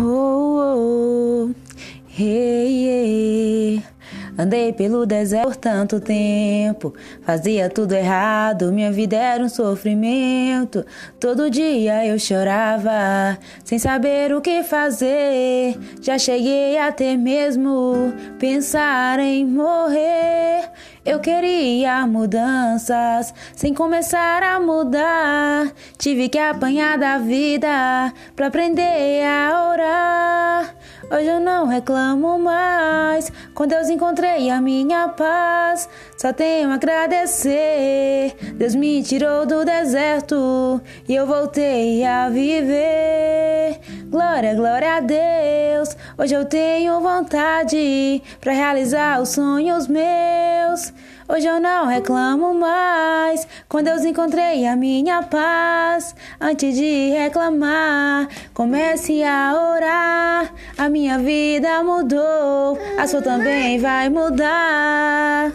Oh, oh, oh, hey. Andei pelo deserto tanto tempo, fazia tudo errado, minha vida era um sofrimento. Todo dia eu chorava, sem saber o que fazer. Já cheguei até mesmo pensar em morrer. Eu queria mudanças, sem começar a mudar. Tive que apanhar da vida pra aprender a orar. Hoje eu não reclamo mais. Com Deus encontrei a minha paz. Só tenho a agradecer. Deus me tirou do deserto e eu voltei a viver. Glória, glória a Deus. Hoje eu tenho vontade para realizar os sonhos meus. Hoje eu não reclamo mais. Com Deus encontrei a minha paz. Antes de reclamar, comece a orar. A minha vida mudou, a sua também vai mudar.